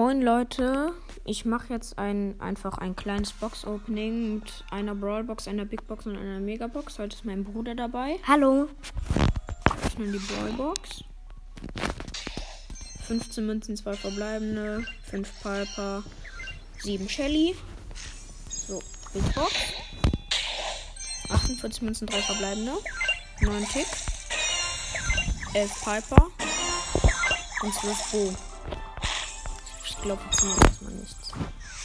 Moin Leute, ich mache jetzt ein, einfach ein kleines Box-Opening mit einer Brawlbox, einer Big Box und einer Megabox. Heute ist mein Bruder dabei. Hallo. Öffnen die Brawlbox. 15 Münzen, 2 verbleibende, 5 Piper, 7 Shelly. So, Big Box. 48 Münzen, 3 verbleibende, 9 Tick, 11 Piper und 12 Bo. Ich glaube, jetzt sind erstmal nichts.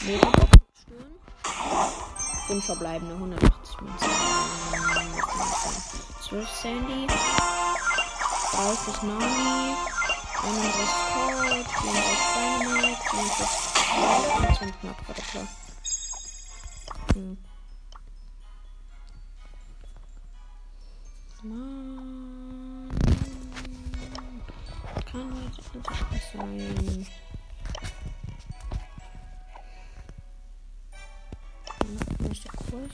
Megabox stören. 5 verbleibende, 180 Münzen. 12 Sandy. 30 Nani. 31 Colt. 34 Dynamite. 44 und knapp, warte klar. Hm. Quest.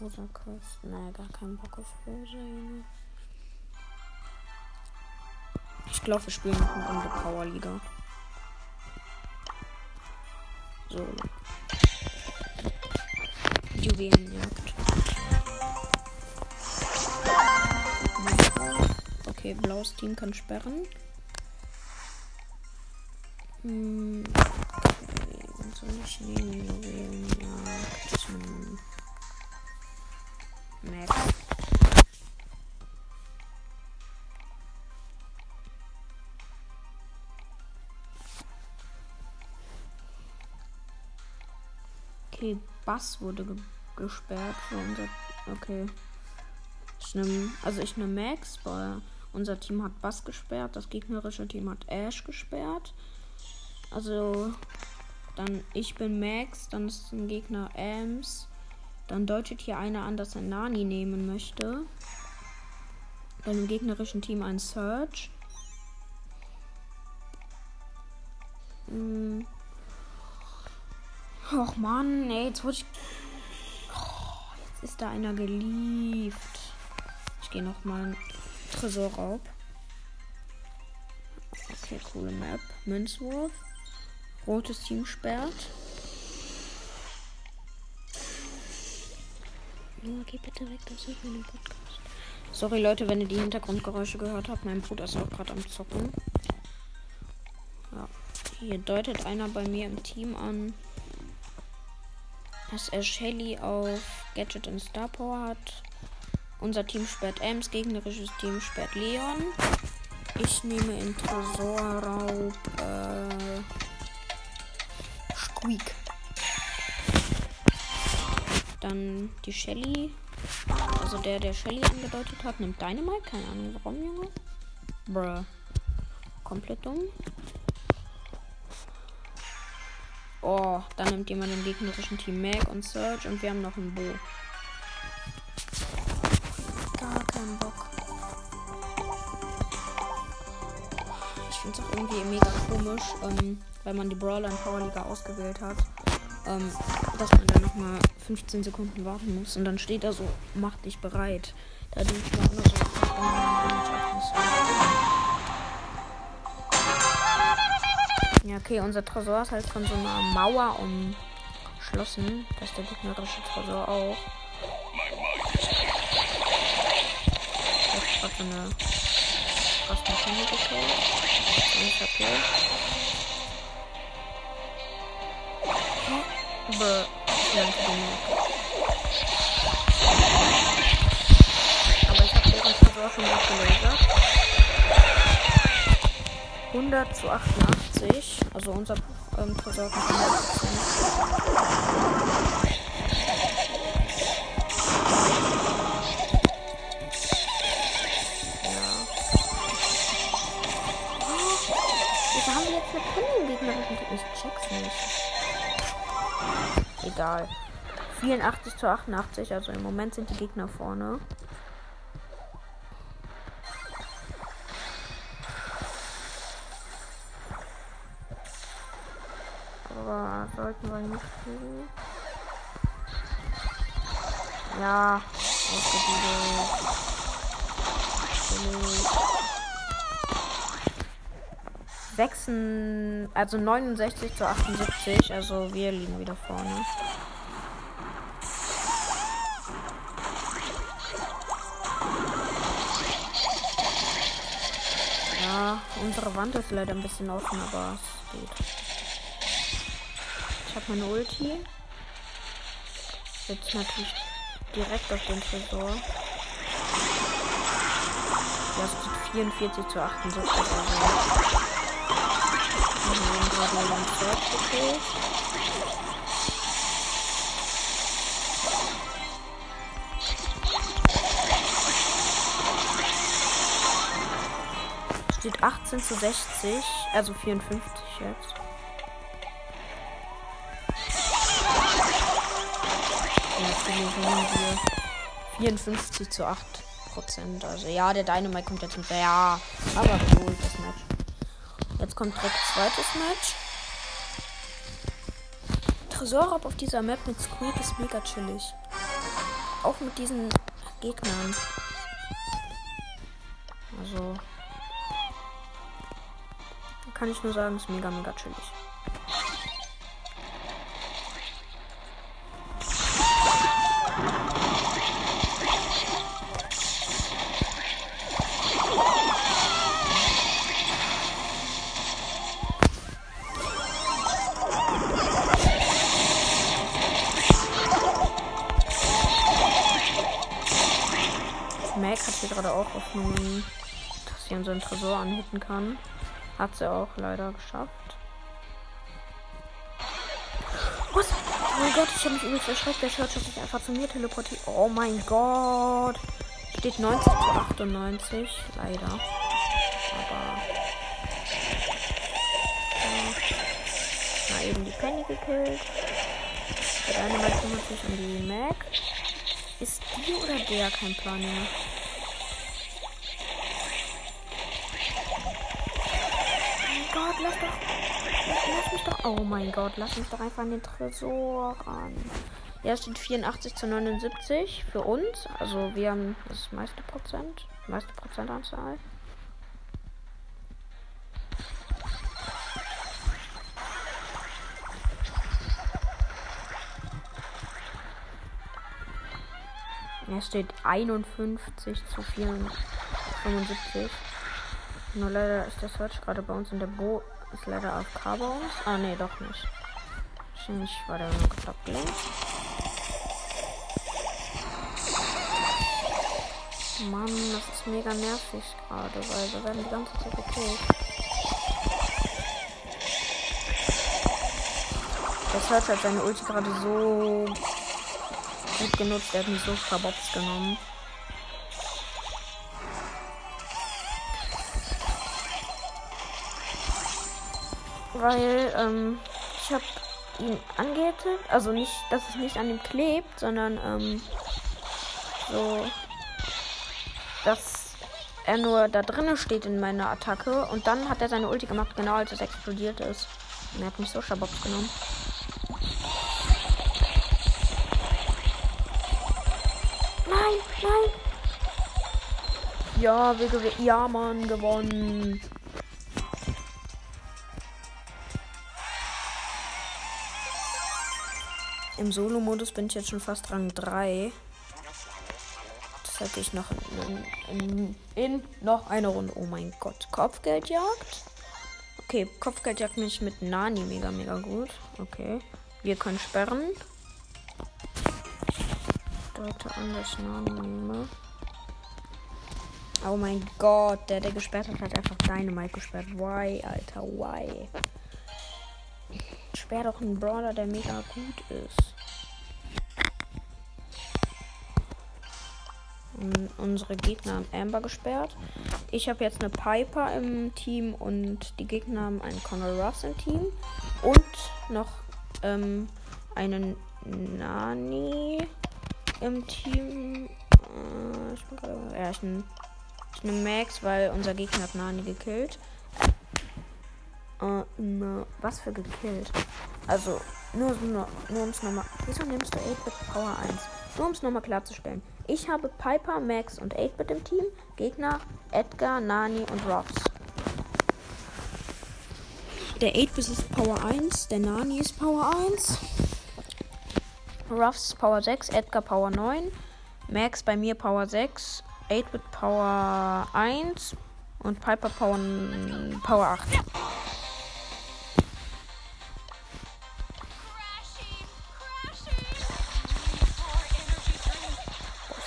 Rosa Quest. Naja, gar keinen Bock auf Rosa, Junge. Ich glaube, wir spielen noch eine Runde Power Liga. So. Juwelenjagd. Okay, blaues Team kann sperren. Hm, okay, was soll ich nehmen? Juwelenjagd. Hm. Max. Okay, Bass wurde ge gesperrt für unser. Okay. Ich nehm, also ich nehme Max, weil unser Team hat Bass gesperrt, das gegnerische Team hat Ash gesperrt. Also dann ich bin Max, dann ist ein Gegner Ams. Dann deutet hier einer an, dass er Nani nehmen möchte. Bei dem gegnerischen Team ein Search. Hm. Och Mann, ey, jetzt wurde ich. Oh, jetzt ist da einer gelieft. Ich gehe nochmal Tresorraub. Okay, coole Map. Münzwurf. Rotes Team sperrt. Oh, geh bitte weg, das ist mein Podcast. Sorry Leute, wenn ihr die Hintergrundgeräusche gehört habt. Mein Bruder ist auch gerade am Zocken. Ja. Hier deutet einer bei mir im Team an, dass er Shelly auf Gadget und Star Power hat. Unser Team sperrt Ems, gegnerisches Team sperrt Leon. Ich nehme in Tresorraub äh, Squeak. Dann die Shelly. Also der, der Shelly angedeutet hat, nimmt Dynamite. Keine Ahnung warum, Junge. Bruh. Komplett dumm. Oh, dann nimmt jemand im gegnerischen Team Mag und Surge und wir haben noch einen Bo. Gar keinen Bock. Ich finde es auch irgendwie mega komisch, ähm, weil man die Brawler in Power Liga ausgewählt hat, ähm, dass man dann nochmal 15 Sekunden warten muss und dann steht da so, mach dich bereit. Da denke ich mir auch nur so, Ja, okay, unser Tresor ist halt von so einer Mauer umschlossen. Das ist der gegnerische Tresor auch. Ich hab so eine krasse Maschine gekillt. Ich hab hier. Bäh. Aber ich hab deren Tresor schon weggelasert. 100 zu 88. Also unser ähm, kommt 100%. Egal. 84 zu 88, also im Moment sind die Gegner vorne. Aber sollten wir nicht kriegen. Ja. 6, also 69 zu 78. Also wir liegen wieder vorne. Unsere Wand ist leider ein bisschen offen, aber es geht. Ich habe meine Ulti. Jetzt natürlich direkt auf den Tresor. Ja, es steht 44 zu 78. Also. Wir haben gerade einen Search gekillt. Steht 18 zu 60, also 54 jetzt. Ja, verlieren wir 54 zu 8 Prozent. Also ja, der Dynamite kommt jetzt mit. Ja, aber cool, das Match. Jetzt kommt direkt zweites Match. Tresorraub auf dieser Map mit Squeak ist mega chillig. Auch mit diesen Gegnern. Also. Kann ich nur sagen, ist mega, mega chillig. Hoffnungen, dass sie unseren Tresor anhitten kann. Hat sie auch leider geschafft. Was? Oh mein Gott, ich habe mich übelst erschreckt. Der Search hat sich einfach zu mir teleportiert. Oh mein Gott. Steht 90 zu 98. Leider. Aber. Ja. Na, eben die Penny gekillt. Der eine Mal kümmert sich um die Mac. Ist die oder der kein Plan mehr? Gott, lass doch. Lass mich doch. Oh mein Gott, lass mich doch einfach an den Tresor ran. Ja, steht 84 zu 79 für uns. Also wir haben das meiste Prozent. Meiste Prozentanzahl. Es steht 51 zu 75. Nur leider ist der Search gerade bei uns in der Bo. Ist leider auf K bei uns. Ah, nee, doch nicht. Wahrscheinlich war der nur links. Mann, das ist mega nervig gerade, weil wir werden die ganze Zeit gekillt. Der Search hat seine Ulti gerade so gut genutzt, er hat mich so Schabops genommen. Weil ähm, ich habe ihn angehittet. Also nicht, dass es nicht an ihm klebt, sondern ähm, so, dass er nur da drinnen steht in meiner Attacke. Und dann hat er seine Ulti gemacht, genau als es explodiert ist. Und er hat mich so Schabox genommen. Nein, nein. Ja, wir gewinnen. Ja, Mann, gewonnen. Im Solo-Modus bin ich jetzt schon fast Rang 3. Das hätte ich noch in, in, in, noch eine Runde. Oh mein Gott. Kopfgeldjagd. Okay, Kopfgeldjagd mich mit Nani mega, mega gut. Okay. Wir können sperren. Deute an, dass ich Nani nehme. Oh mein Gott, der, der gesperrt hat, hat einfach Dynamite gesperrt. Why, Alter, why? Sperr doch einen Brawler, der mega gut ist. Und unsere Gegner haben Amber gesperrt. Ich habe jetzt eine Piper im Team und die Gegner haben einen Conor Ruffs im Team. Und noch ähm, einen Nani im Team. Äh, ich bin gerade. Ja, ich nehme Max, weil unser Gegner hat Nani gekillt. Äh, ne, was für gekillt? Also, nur, nur, nur um es nochmal. Wieso nimmst du 8-Bit Power 1? Nur um es nochmal klarzustellen. Ich habe Piper, Max und 8-Bit im Team. Gegner Edgar, Nani und Ross. Der 8-Bit ist Power 1, der Nani ist Power 1. Ruffs Power 6, Edgar Power 9, Max bei mir Power 6, 8-Bit Power 1 und Piper Power, Power 8.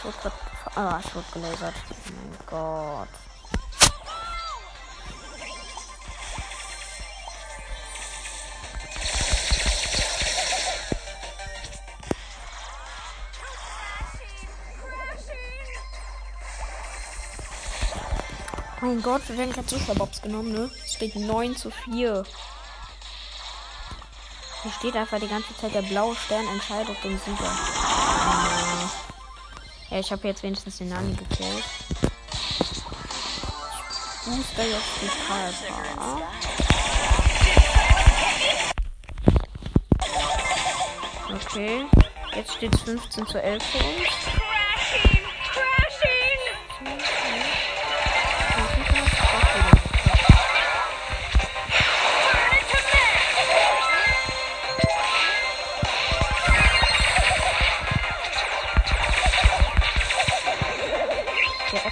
wurde grad, ah, ich wurde gelasert. Oh mein Gott. Mein Gott, wir werden gerade Superbobs genommen, ne? Es steht 9 zu 4. Hier steht einfach die ganze Zeit, der blaue Stern entscheidet den Sieger. Ja, ich habe jetzt wenigstens den Nani gekillt. Ich booster jetzt die Piper. Okay. Jetzt steht es 15 zu 11 für uns.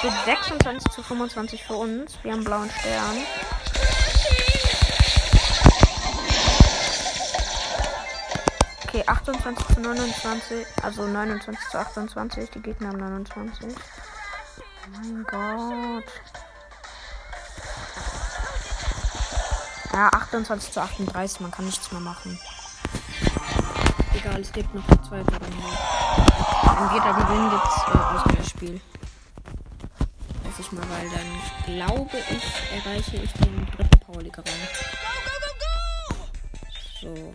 Steht 26 zu 25 für uns. Wir haben blauen Stern. Okay, 28 zu 29, also 29 zu 28, die Gegner haben 29. Oh mein Gott. Ja, 28 zu 38, man kann nichts mehr machen. Egal, es gibt noch zwei Parallelen. Wenn wir da gewinnen, gibt es äh, Ausgleichsspiel. Ich mal, weil dann glaube ich, erreiche ich den dritten Powerliga-Rang. So.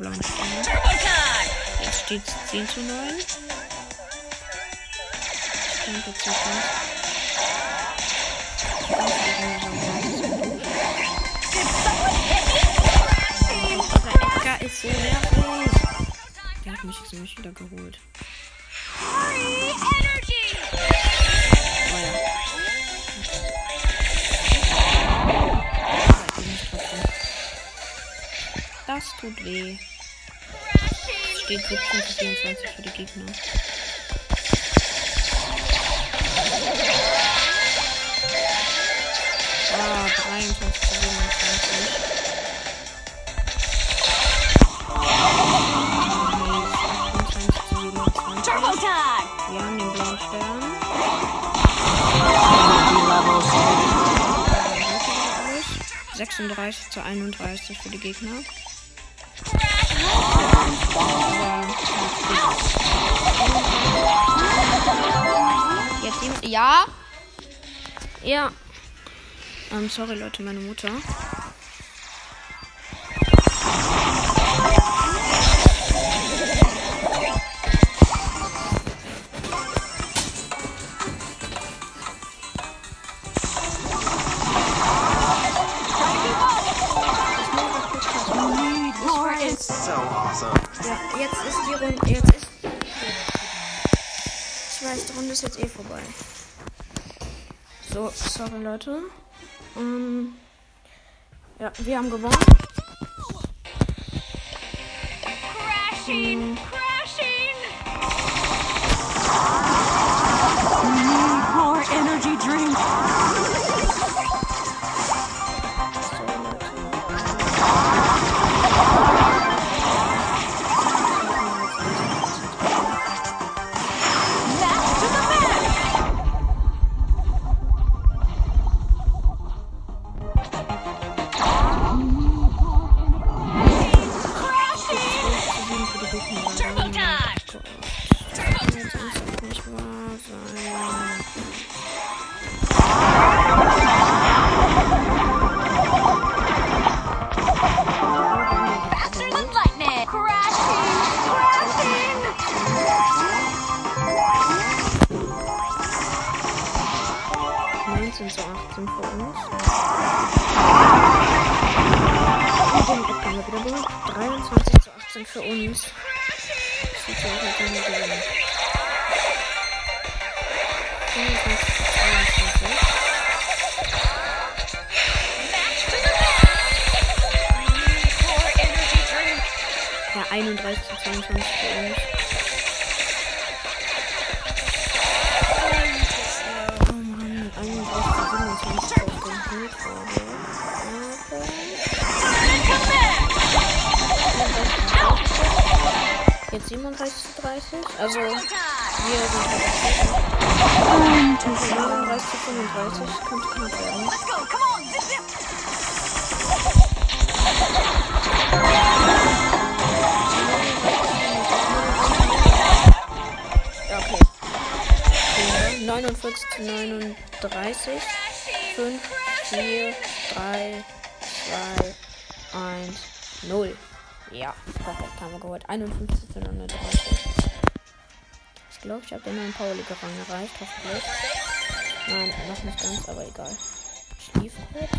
Blauen Stern steht 10 zu 9. Und jetzt Dieser Edgar ist so nervig. Der hat mich jetzt nämlich wieder geholt. Das tut weh steht 17 zu 24 für die Gegner. Ah, 23 zu 27. Wir haben den blauen Stern. 36 zu 31 für die Gegner. Jetzt ja. Ja. Ähm, sorry Leute, meine Mutter. Ist jetzt eh vorbei. So, sorry Leute. Ähm, ja, wir haben gewonnen. Crashing, hm. Einfach nicht wahr sein. Faster than lightning! Crashing! Crashing! 19 zu 18 für uns. Und den wir wieder geholt. 23 zu 18 für uns. Sieht wir gewinnen. 31 zu 22 für uns. Oh Mann, 31 zu 27 auf Hut gerade. Okay. Jetzt 37 zu 30. Also, wir sind bei 39 zu 35. Könnte knapp werden. 41 zu 39. 5, 4, 3, 2, 1, 0. Ja, perfekt haben wir geholt. 51 zu 39. Ich glaube, ich habe den neuen Power-League Rang erreicht. Hoffentlich. Nein, noch nicht ganz, aber egal. Schlief kurz.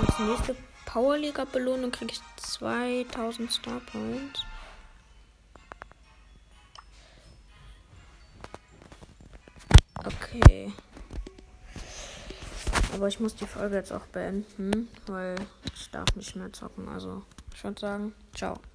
als nächste Power-League-Belohnung kriege ich 2000 Star Points. Okay. Aber ich muss die Folge jetzt auch beenden, weil ich darf nicht mehr zocken. Also, ich würde sagen, ciao.